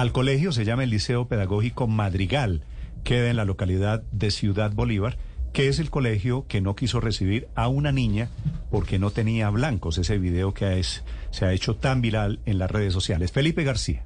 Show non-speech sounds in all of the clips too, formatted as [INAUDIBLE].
al colegio, se llama el Liceo Pedagógico Madrigal, queda en la localidad de Ciudad Bolívar, que es el colegio que no quiso recibir a una niña porque no tenía blancos, ese video que es, se ha hecho tan viral en las redes sociales. Felipe García.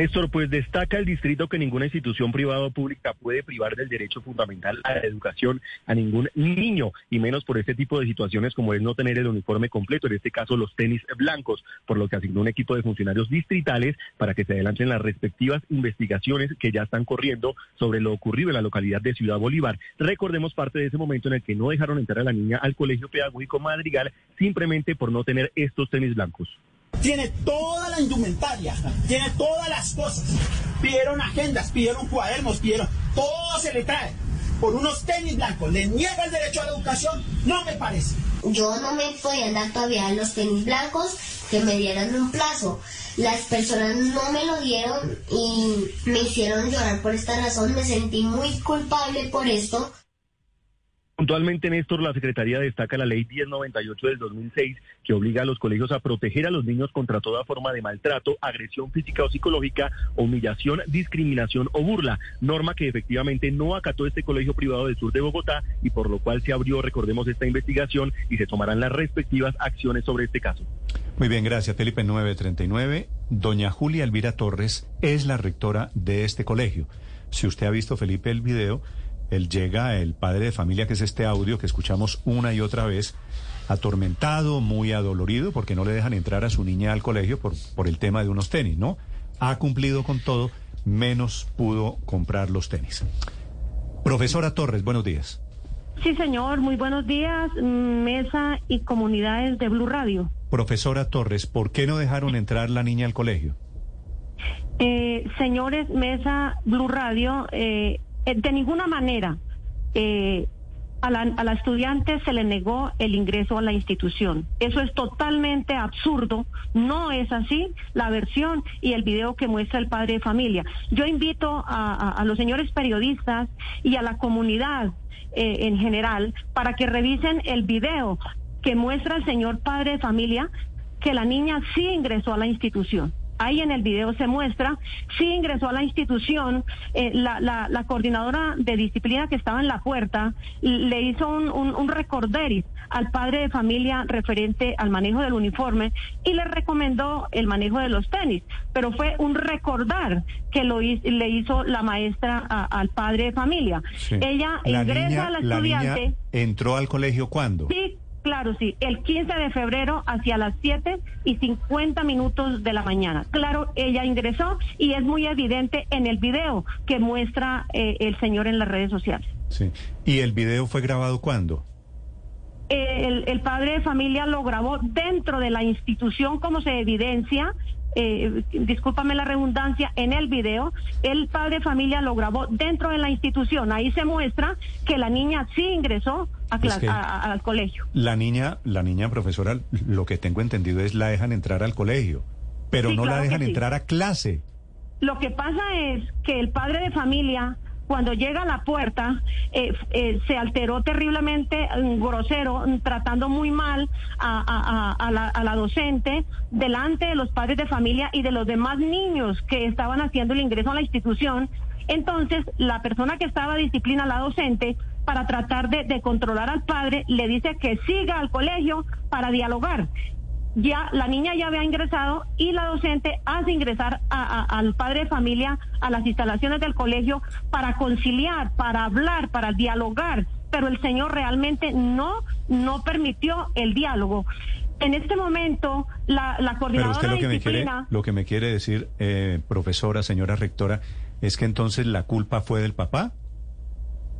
Néstor, pues destaca el distrito que ninguna institución privada o pública puede privar del derecho fundamental a la educación a ningún niño, y menos por este tipo de situaciones como es no tener el uniforme completo, en este caso los tenis blancos, por lo que asignó un equipo de funcionarios distritales para que se adelanten las respectivas investigaciones que ya están corriendo sobre lo ocurrido en la localidad de Ciudad Bolívar. Recordemos parte de ese momento en el que no dejaron entrar a la niña al colegio pedagógico Madrigal simplemente por no tener estos tenis blancos tiene toda la indumentaria, tiene todas las cosas. Pidieron agendas, pidieron cuadernos, pidieron, todo se le trae. Por unos tenis blancos, le niega el derecho a la educación, no me parece. Yo no me podía dar todavía los tenis blancos que me dieran un plazo. Las personas no me lo dieron y me hicieron llorar por esta razón. Me sentí muy culpable por esto. Puntualmente, Néstor, la Secretaría destaca la Ley 1098 del 2006 que obliga a los colegios a proteger a los niños contra toda forma de maltrato, agresión física o psicológica, humillación, discriminación o burla, norma que efectivamente no acató este colegio privado del sur de Bogotá y por lo cual se abrió, recordemos, esta investigación y se tomarán las respectivas acciones sobre este caso. Muy bien, gracias Felipe 939. Doña Julia Elvira Torres es la rectora de este colegio. Si usted ha visto, Felipe, el video él llega, el padre de familia, que es este audio que escuchamos una y otra vez, atormentado, muy adolorido, porque no le dejan entrar a su niña al colegio por, por el tema de unos tenis, ¿no? Ha cumplido con todo, menos pudo comprar los tenis. Profesora Torres, buenos días. Sí, señor, muy buenos días, mesa y comunidades de Blue Radio. Profesora Torres, ¿por qué no dejaron entrar la niña al colegio? Eh, señores, mesa Blue Radio, eh, eh, de ninguna manera eh, a, la, a la estudiante se le negó el ingreso a la institución. Eso es totalmente absurdo. No es así la versión y el video que muestra el padre de familia. Yo invito a, los señores periodistas y a la comunidad eh, en general para que revisen el video que muestra el señor padre de familia que la niña sí ingresó a la institución ahí en el video se muestra, sí ingresó a la institución, eh, la, la, coordinadora de disciplina que estaba en la puerta le hizo un, un, recorderis al padre de familia referente al manejo del uniforme y le recomendó el manejo de los tenis, pero fue un recordar que lo le hizo la maestra al padre de familia. Ella ingresa a la estudiante. ¿Entró al colegio cuándo? Sí, Claro, sí, el 15 de febrero hacia las 7 y 50 minutos de la mañana. Claro, ella ingresó y es muy evidente en el video que muestra eh, el señor en las redes sociales. Sí. ¿Y el video fue grabado cuándo? El, el, padre de familia lo grabó dentro de la institución como se evidencia eh, discúlpame la redundancia, en el video, el padre de familia lo grabó dentro de la institución. Ahí se muestra que la niña sí ingresó a al colegio. La niña, la niña profesora, lo que tengo entendido es la dejan entrar al colegio, pero no la dejan entrar a clase. Lo que pasa es que el padre de familia cuando llega a la puerta eh, eh, se alteró terriblemente, grosero, tratando muy mal a, la, docente delante de los padres de familia y de los demás niños que estaban haciendo el ingreso a la institución. Entonces, la persona que estaba disciplina, la docente, para tratar de controlar al padre, le dice que siga al colegio para dialogar ya la niña ya había ingresado y la docente hace ingresar al padre de familia a las instalaciones del colegio para conciliar, para hablar, para dialogar, pero el señor realmente no no permitió el diálogo. En este momento, la, la coordinadora pero usted lo que me quiere, lo que me quiere decir, eh, profesora, señora rectora, es que entonces la culpa fue del papá.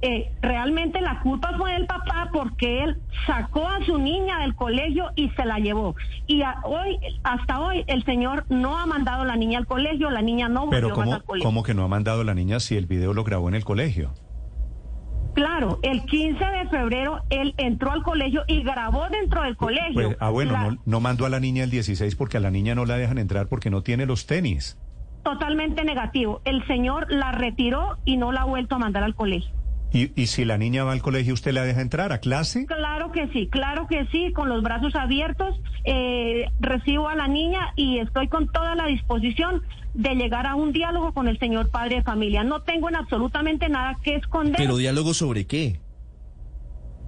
Eh, realmente la culpa fue del papá porque él sacó a su niña del colegio y se la llevó. Y a- hoy, hasta hoy, el señor no ha mandado a la niña al colegio, la niña no Pero volvió más ¿cómo, al colegio. ¿cómo que no ha mandado a la niña si el video lo grabó en el colegio? Claro, el 15 de febrero él entró al colegio y grabó dentro del colegio. Pues, ah, bueno, La- no, no mandó a la niña el 16 porque a la niña no la dejan entrar porque no tiene los tenis. Totalmente negativo. El señor la retiró y no la ha vuelto a mandar al colegio. Y, y si la niña va al colegio, ¿usted la deja entrar a clase? Claro que sí, claro que sí, con los brazos abiertos eh, recibo a la niña y estoy con toda la disposición de llegar a un diálogo con el señor padre de familia. No tengo en absolutamente nada que esconder, Pero diálogo sobre qué?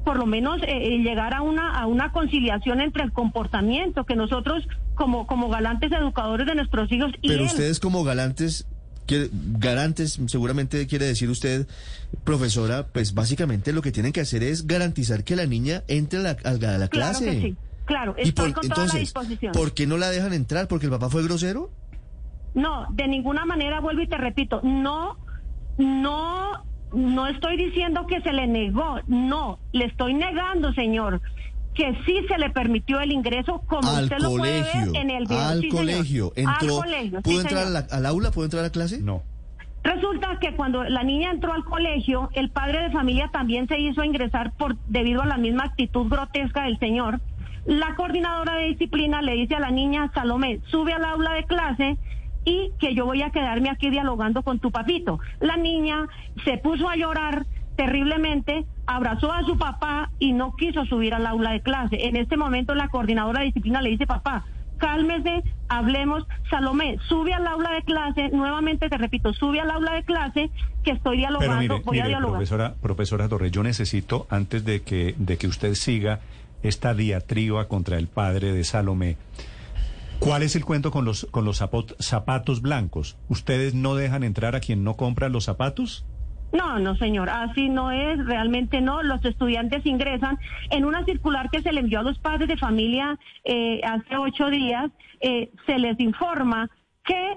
por lo menos eh, eh, llegar a una a una conciliación entre el comportamiento que nosotros como como galantes educadores de nuestros hijos y Pero él, ustedes como galantes, quiere- garantes, seguramente quiere decir usted, profesora, pues básicamente lo que tienen que hacer es garantizar que la niña entre a la, a la- a la claro clase. que sí, claro, estoy por- con toda la entonces, disposición. ¿por qué no la dejan entrar? ¿Porque el papá fue grosero? No, de ninguna manera vuelvo y te repito, no, no, no estoy diciendo que se le negó, no, le estoy negando, señor, que sí se le permitió el ingreso como al usted lo puede ver en el video. al Sí, señor. colegio. Al colegio, sí, ¿Pudo entrar a señor. la- al aula? ¿Pudo entrar a la clase? No. Resulta que cuando la niña entró al colegio, el padre de familia también se hizo ingresar por debido a la misma actitud grotesca del señor. La coordinadora de disciplina le dice a la niña Salomé, sube al aula de clase y que yo voy a quedarme aquí dialogando con tu papito. La niña se puso a llorar terriblemente, abrazó a su papá y no quiso subir al aula de clase. En este momento la coordinadora de disciplina le dice, papá, cálmese, hablemos. Salomé, sube al aula de clase, nuevamente te repito, sube al aula de clase, que estoy dialogando, mire, voy a dialogar. profesora, profesora Torres, yo necesito, antes de que, de que usted siga esta diatriba contra el padre de Salomé, ¿cuál es el cuento con los, con los zapatos blancos? ¿Ustedes no dejan entrar a quien no compra los zapatos? No, no, señor, así no es, realmente no. Los estudiantes ingresan en una circular que se le envió a los padres de familia eh, hace ocho días. eh, se les informa que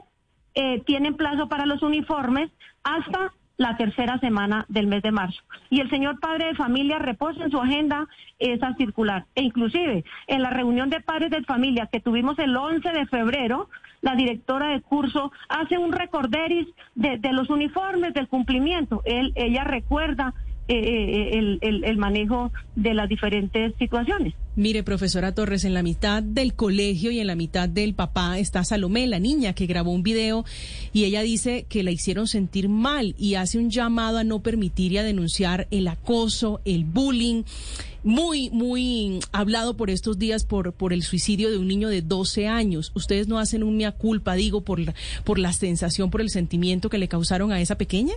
eh, tienen plazo para los uniformes hasta la tercera semana del mes de marzo. Y el señor padre de familia reposa en su agenda esa circular. E inclusive en la reunión de padres de familia que tuvimos el 11 de febrero, la directora de curso hace un recorderis de, los uniformes, del cumplimiento. Él, ella recuerda eh, eh, el, el- el manejo de las diferentes situaciones. Mire, profesora Torres, en la mitad del colegio y en la mitad del papá está Salomé, la niña que grabó un video y ella dice que la hicieron sentir mal y hace un llamado a no permitir y a denunciar el acoso, el bullying. Muy, muy hablado por estos días por, por el suicidio de un niño de 12 años. Ustedes no hacen un mea culpa, digo, por la, por la sensación, por el sentimiento que le causaron a esa pequeña.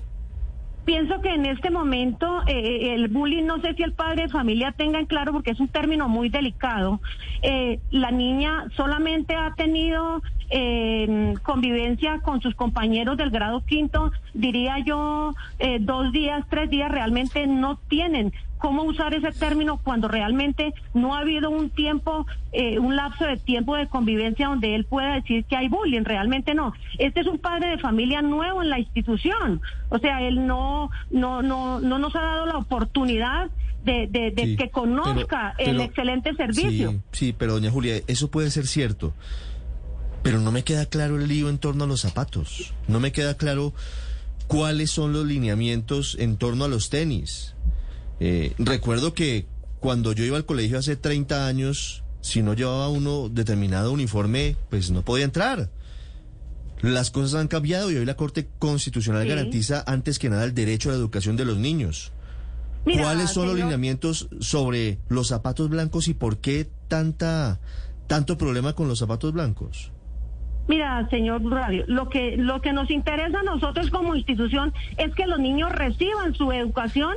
Pienso que en este momento eh, el bullying, no sé si el padre de familia tenga en claro, porque es un término muy delicado. Eh, la niña solamente ha tenido eh, convivencia con sus compañeros del grado quinto, diría yo, eh, dos días, tres días, realmente no tienen cómo usar ese término cuando realmente no ha habido un tiempo, eh, un lapso de tiempo de convivencia donde él pueda decir que hay bullying, realmente no. Este es un padre de familia nuevo en la institución, o sea, él no, no, no, no nos ha dado la oportunidad de, de- de Sí, que conozca pero- el excelente servicio. Sí, sí, pero doña Julia, eso puede ser cierto. Pero no me queda claro el lío en torno a los zapatos. No me queda claro cuáles son los lineamientos en torno a los tenis. Eh, recuerdo que cuando yo iba al colegio hace 30 años, si no llevaba uno determinado uniforme, pues no podía entrar. Las cosas han cambiado y hoy la Corte Constitucional Sí. garantiza antes que nada el derecho a la educación de los niños. Mira, ¿Cuáles son los lineamientos sobre los zapatos blancos y por qué tanta tanto problema con los zapatos blancos? Mira, señor Radio, lo que, lo que nos interesa a nosotros como institución es que los niños reciban su educación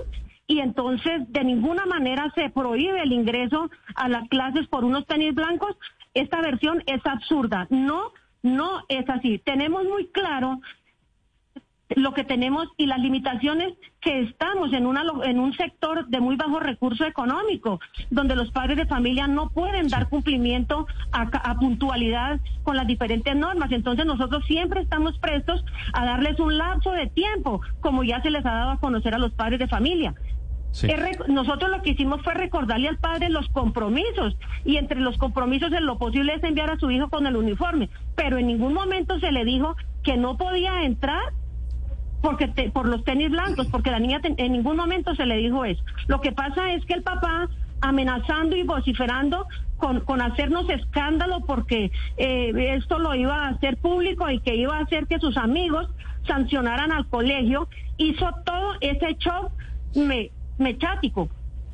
y entonces de ninguna manera se prohíbe el ingreso a las clases por unos tenis blancos. Esta versión es absurda. No, no es así. Tenemos muy claro lo que tenemos y las limitaciones que estamos en, una, en un sector de muy bajo recurso económico, donde los padres de familia no pueden dar cumplimiento a, a puntualidad con las diferentes normas. Entonces nosotros siempre estamos prestos a darles un lapso de tiempo, como ya se les ha dado a conocer a los padres de familia. Nosotros lo que hicimos fue recordarle al padre los compromisos y entre los compromisos en lo posible es enviar a su hijo con el uniforme, pero en ningún momento se le dijo que no podía entrar porque te- por los tenis blancos, porque la niña en ningún momento se le dijo eso. Lo que pasa es que el papá amenazando y vociferando con, con hacernos escándalo porque eh, esto lo iba a hacer público y que iba a hacer que sus amigos sancionaran al colegio, hizo todo ese show me, mechático,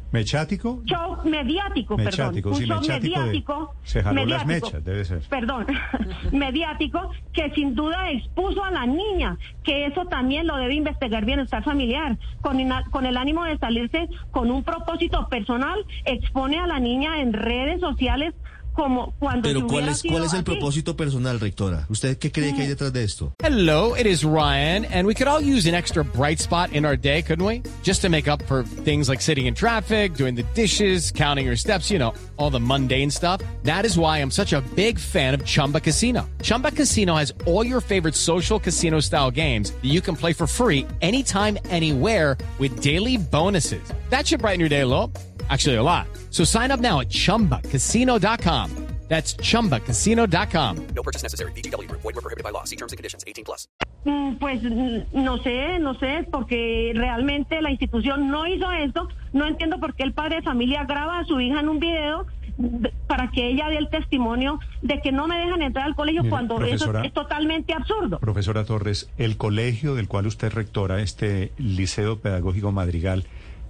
¿Mechático? show mediático, Mechático, perdón, sí, un show mechático de- mediático, se jaló las mediático, mechas, debe ser. Perdón, [LAUGHS] mediático que sin duda expuso a la niña, que eso también lo debe investigar bienestar familiar, con, ina- con el ánimo de salirse con un propósito personal, expone a la niña en redes sociales como cuando Pero si ¿cuál es, cuál es el así. propósito personal, rectora? ¿Usted qué cree que hay eh. detrás de esto? Hello, it is Ryan, and we could all use an extra bright spot in our day, couldn't we? Just to make up for things like sitting in traffic, doing the dishes, counting your steps, you know, all the mundane stuff. That is why I'm such a big fan of Chumba Casino. Chumba Casino has all your favorite social casino style games that you can play for free anytime, anywhere with daily bonuses. That should brighten your day a little. Actually, a lot. So sign up now at chumbacasino.com. That's chumbacasino.com. No purchase necessary. VGW Group. Void were prohibited by law. See terms and conditions. 18 plus. Mm, Pues mm, no sé, no sé, porque realmente la institución no hizo esto. No entiendo por qué el padre de familia graba a su hija en un video de- para que ella dé el testimonio de que no me dejan entrar al colegio Mire, cuando eso es, es totalmente absurdo. Profesora Torres, el colegio del cual usted es rectora, este Liceo Pedagógico Madrigal,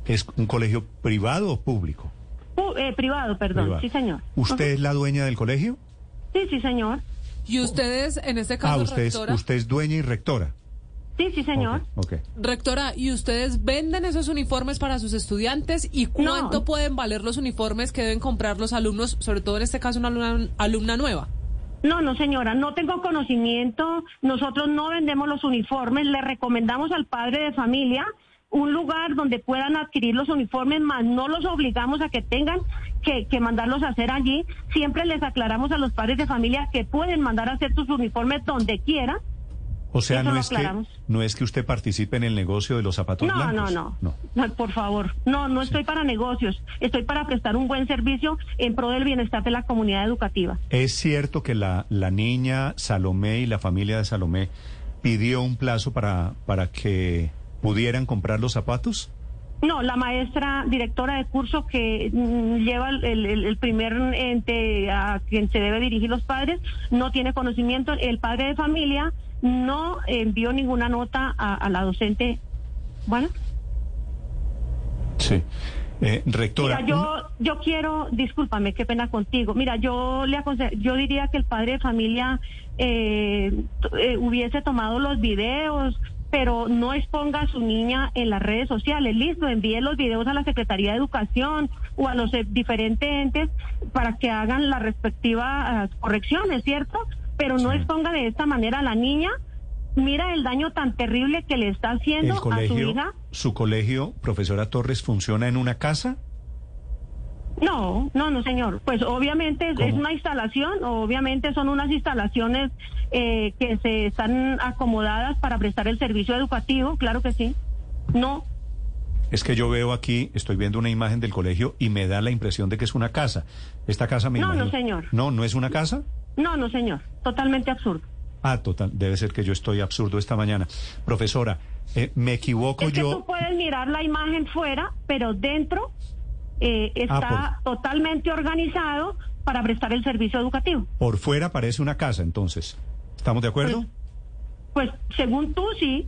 ¿es un colegio privado o público? Pu- eh, privado, perdón, Privado. sí señor. ¿Usted es la dueña del colegio? Sí, sí señor. Y ustedes, en este caso, Ah, usted es, usted es dueña y rectora. Sí, sí señor. Ok, ok. rectora, ¿y ustedes venden esos uniformes para sus estudiantes? ¿Y cuánto No. pueden valer los uniformes que deben comprar los alumnos, sobre todo en este caso una alumna, alumna nueva? No, no, señora, no tengo conocimiento. Nosotros no vendemos los uniformes. Le recomendamos al padre de familia un lugar donde puedan adquirir los uniformes, más no los obligamos a que tengan que, que mandarlos a hacer allí. Siempre les aclaramos a los padres de familia que pueden mandar a hacer sus uniformes donde quieran. O sea, Eso no es, que, no es que usted participe en el negocio de los zapatos No, no, no, no. Por favor, no, no estoy para negocios. Estoy para prestar un buen servicio en pro del bienestar de la comunidad educativa. ¿Es cierto que la, la niña Salomé y la familia de Salomé pidió un plazo para, para que pudieran comprar los zapatos? No, la maestra directora de curso que mm, lleva el, el- el primer ente a quien se debe dirigir los padres no tiene conocimiento. El padre de familia no envió ninguna nota a, a la docente. Bueno, Sí. Eh, rectora, mira, yo yo quiero, discúlpame, qué pena contigo. Mira, yo le aconse- yo diría que el padre de familia eh, eh, hubiese tomado los videos, pero no exponga a su niña en las redes sociales. Listo, envíe los videos a la Secretaría de Educación o a los eh, diferentes entes para que hagan las respectivas ah, correcciones, ¿cierto? Pero no exponga de esta manera a la niña. Mira el daño tan terrible que le está haciendo a su hija. su colegio, profesora Torres, funciona en una casa. No, no, no, señor. Pues obviamente es, ¿Cómo? es una instalación, obviamente son unas instalaciones eh, que se están acomodadas para prestar el servicio educativo, claro que sí. No, Es que yo veo aquí, estoy viendo una imagen del colegio y me da la impresión de que es una casa. Esta casa me No, no, señor. No, no es una casa. no, no, señor. Totalmente absurdo. Ah, total, debe ser que yo estoy absurdo esta mañana. Profesora, eh, me equivoco Es que yo. tú puedes mirar la imagen fuera, pero dentro eh, está totalmente organizado para prestar el servicio educativo. Por fuera parece una casa, entonces. ¿Estamos de acuerdo? Pues según tú, sí.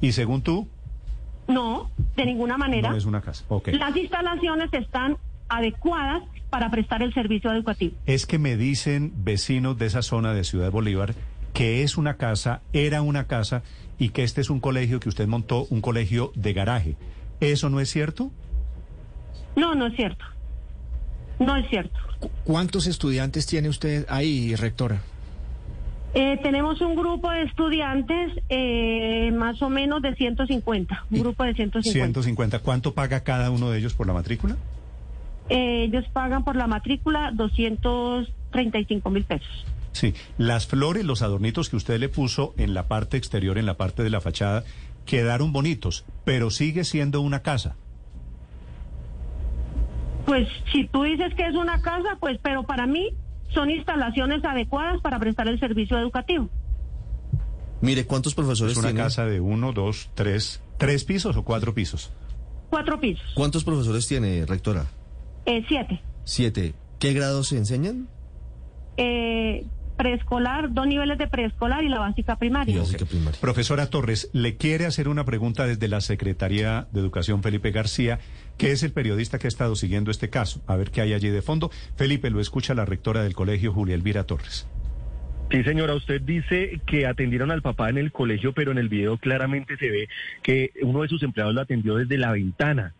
Y según tú, No, de ninguna manera. no es una casa. Las instalaciones están adecuadas para prestar el servicio educativo. Es que me dicen vecinos de esa zona de Ciudad Bolívar que es una casa, era una casa y que este es un colegio que usted montó, un colegio de garaje. ¿Eso no es cierto? No, no es cierto. No es cierto. ¿Cuántos estudiantes tiene usted ahí, rectora? Eh, tenemos un grupo de estudiantes, eh, más o menos de 150, un grupo de 150. 150. ¿Cuánto paga cada uno de ellos por la matrícula? Eh, ellos pagan por la matrícula 235 mil pesos. Sí, las flores, los adornitos que usted le puso en la parte exterior, en la parte de la fachada, quedaron bonitos, pero sigue siendo una casa. Pues si tú dices que es una casa, pues, pero para mí son instalaciones adecuadas para prestar el servicio educativo. Mire, ¿cuántos profesores Es una tiene? casa de uno, dos, tres, tres pisos o cuatro pisos. Cuatro pisos, ¿Cuántos profesores tiene, rectora? eh, siete. Siete. ¿Qué grados se enseñan? Eh, preescolar, dos niveles de preescolar y la básica primaria. Y básica primaria. Profesora Torres, le quiere hacer una pregunta desde la Secretaría de Educación Felipe García, que es el periodista que ha estado siguiendo este caso. A ver qué hay allí de fondo. Felipe, lo escucha la rectora del colegio, Julia Elvira Torres. Sí, señora, usted dice que atendieron al papá en el colegio, pero en el video claramente se ve que uno de sus empleados lo atendió desde la ventana.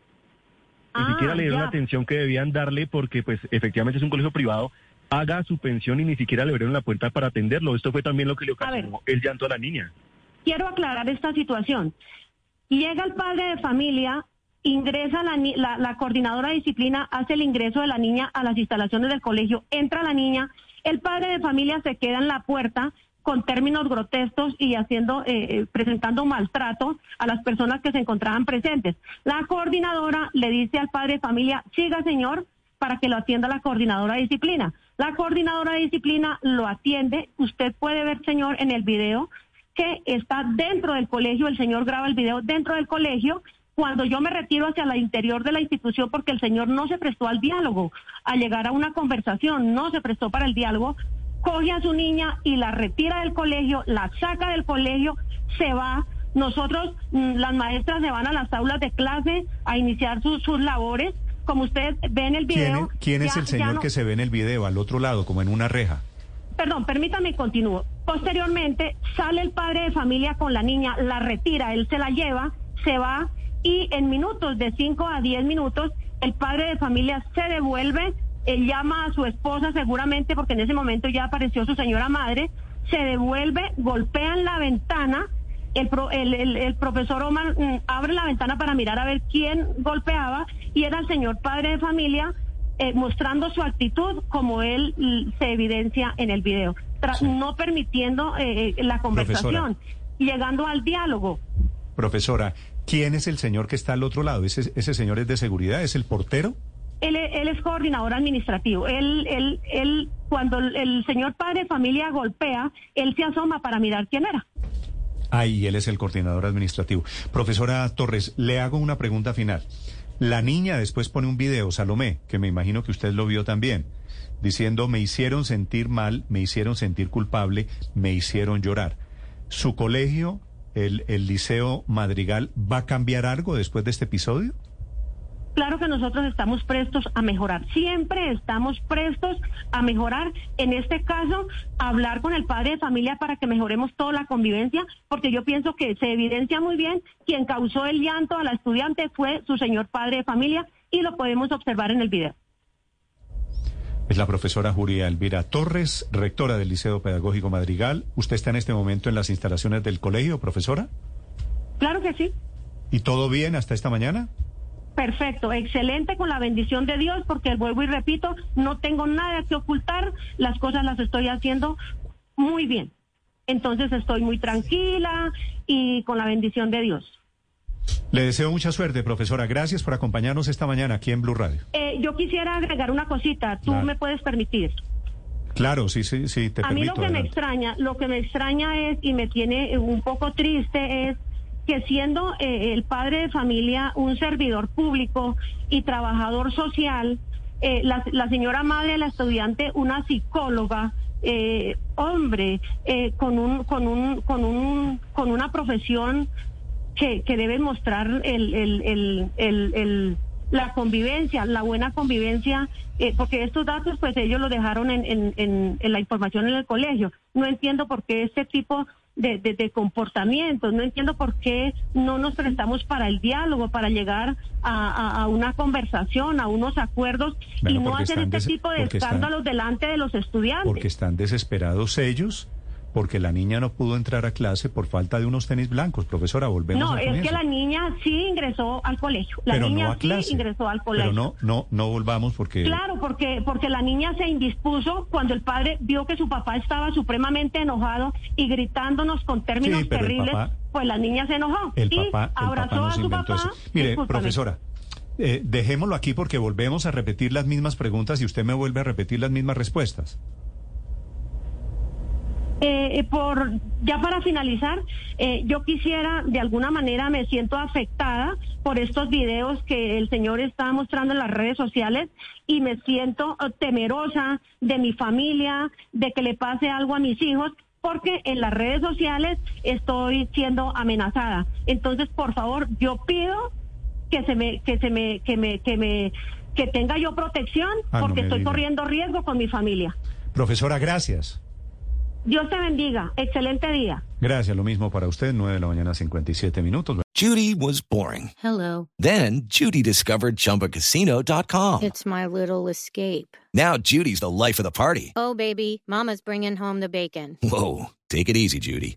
Ni Ah, siquiera le dieron ya. la atención que debían darle porque, pues, efectivamente es un colegio privado. Haga su pensión y ni siquiera le abrieron la puerta para atenderlo. Esto fue también lo que le ocasionó el llanto a la niña. quiero aclarar esta situación. Llega el padre de familia, ingresa la, la, la coordinadora de disciplina, hace el ingreso de la niña a las instalaciones del colegio, entra la niña, el padre de familia se queda en la puerta con términos grotescos y haciendo, eh, eh, presentando maltrato a las personas que se encontraban presentes. La coordinadora le dice al padre de familia, siga señor, para que lo atienda la coordinadora de disciplina. La coordinadora de disciplina lo atiende. Usted puede ver, señor, en el video que está dentro del colegio, el señor graba el video dentro del colegio, cuando yo me retiro hacia la interior de la institución porque el señor no se prestó al diálogo, a llegar a una conversación, no se prestó para el diálogo, coge a su niña y la retira del colegio, la saca del colegio, se va. Nosotros, mm, las maestras, se van a las aulas de clase a iniciar sus labores. Como ustedes ven el ¿Quién, video. quién es el señor no- que se ve en el video al otro lado, como en una reja? Perdón, permítame y continúo. Posteriormente sale el padre de familia con la niña, la retira, él se la lleva, se va y en minutos, de 5 a 10 minutos, el padre de familia se devuelve, él llama a su esposa seguramente porque en ese momento ya apareció su señora madre, se devuelve, golpean la ventana, el, pro- el, el- el profesor Omar mm, abre la ventana para mirar a ver quién golpeaba y era el señor padre de familia eh, mostrando su actitud como él mm, se evidencia en el video, no permitiendo eh, eh, la conversación, llegando al diálogo. Profesora, ¿quién es el señor que está al otro lado? ¿Ese, ese señor es de seguridad? ¿Es el portero? Él, e- él es coordinador administrativo. Él, él, él, cuando el señor padre de familia golpea, él se asoma para mirar quién era. Ahí él es el coordinador administrativo. Profesora Torres, le hago una pregunta final. La niña después pone un video, Salomé, que me imagino que usted lo vio también, diciendo, me hicieron sentir mal, me hicieron sentir culpable, me hicieron llorar. ¿Su colegio, el, el Liceo Madrigal, va a cambiar algo después de este episodio? Claro que nosotros estamos prestos a mejorar. Siempre estamos prestos a mejorar. En este caso, hablar con el padre de familia para que mejoremos toda la convivencia, porque yo pienso que se evidencia muy bien quien causó el llanto a la estudiante fue su señor padre de familia y lo podemos observar en el video. Es la profesora Julia Elvira Torres, rectora del Liceo Pedagógico Madrigal. ¿Usted está en este momento en las instalaciones del colegio, profesora? Claro que sí. ¿Y todo bien hasta esta mañana? Perfecto, excelente con la bendición de Dios, porque vuelvo y repito, no tengo nada que ocultar, las cosas las estoy haciendo muy bien. Entonces estoy muy tranquila y con la bendición de Dios. Le deseo mucha suerte, profesora. Gracias por acompañarnos esta mañana aquí en Blue Radio. Eh, yo quisiera agregar una cosita, tú Claro. me puedes permitir. Claro, sí, sí, sí, te A mí lo que me extraña, lo que me extraña es y me tiene un poco triste es que siendo eh, el padre de familia un servidor público y trabajador social, eh, la, señora madre la estudiante una psicóloga, eh, hombre, eh, con un con un con un con una profesión que, que debe mostrar el, el, el, el, la convivencia, la buena convivencia, eh, porque estos datos pues ellos lo dejaron en, en, en, en la información en el colegio. No entiendo por qué este tipo de, de, de comportamientos, no entiendo por qué no nos prestamos para el diálogo, para llegar a, a- a una conversación, a unos acuerdos Bueno, y no hacer este tipo de porque están- escándalos delante de los estudiantes. Porque están desesperados ellos, porque la niña no pudo entrar a clase por falta de unos tenis blancos. Profesora, volvemos No, al es que la niña sí ingresó al colegio. La Pero niña no a clase. sí ingresó al colegio. Pero no, no, no volvamos porque... Claro, porque, porque la niña se indispuso cuando el padre vio que su papá estaba supremamente enojado y gritándonos con términos Sí, terribles, papá- pues la niña se enojó El y papá, el abrazó papá a su papá. eso. Mire, Discúlpame. profesora, eh, dejémoslo aquí porque volvemos a repetir las mismas preguntas y usted me vuelve a repetir las mismas respuestas. Eh, por ya para finalizar, eh, yo quisiera, de alguna manera me siento afectada por estos videos que el señor está mostrando en las redes sociales y me siento eh, temerosa de mi familia, de que le pase algo a mis hijos, porque en las redes sociales estoy siendo amenazada. Entonces, por favor, yo pido que se me, que se me, que me, que me, que tenga yo protección, Ah, porque estoy diga. corriendo riesgo con mi familia. Profesora, gracias. Dios te bendiga. Excelente día. Gracias, lo mismo para usted, 9 de la mañana, 57 minutos. Judy was boring. Hello. Then Judy discovered ChumbaCasino.com. It's my little escape. Now Judy's the life of the party. Oh, baby, Mama's bringing home the bacon. Whoa, take it easy, Judy.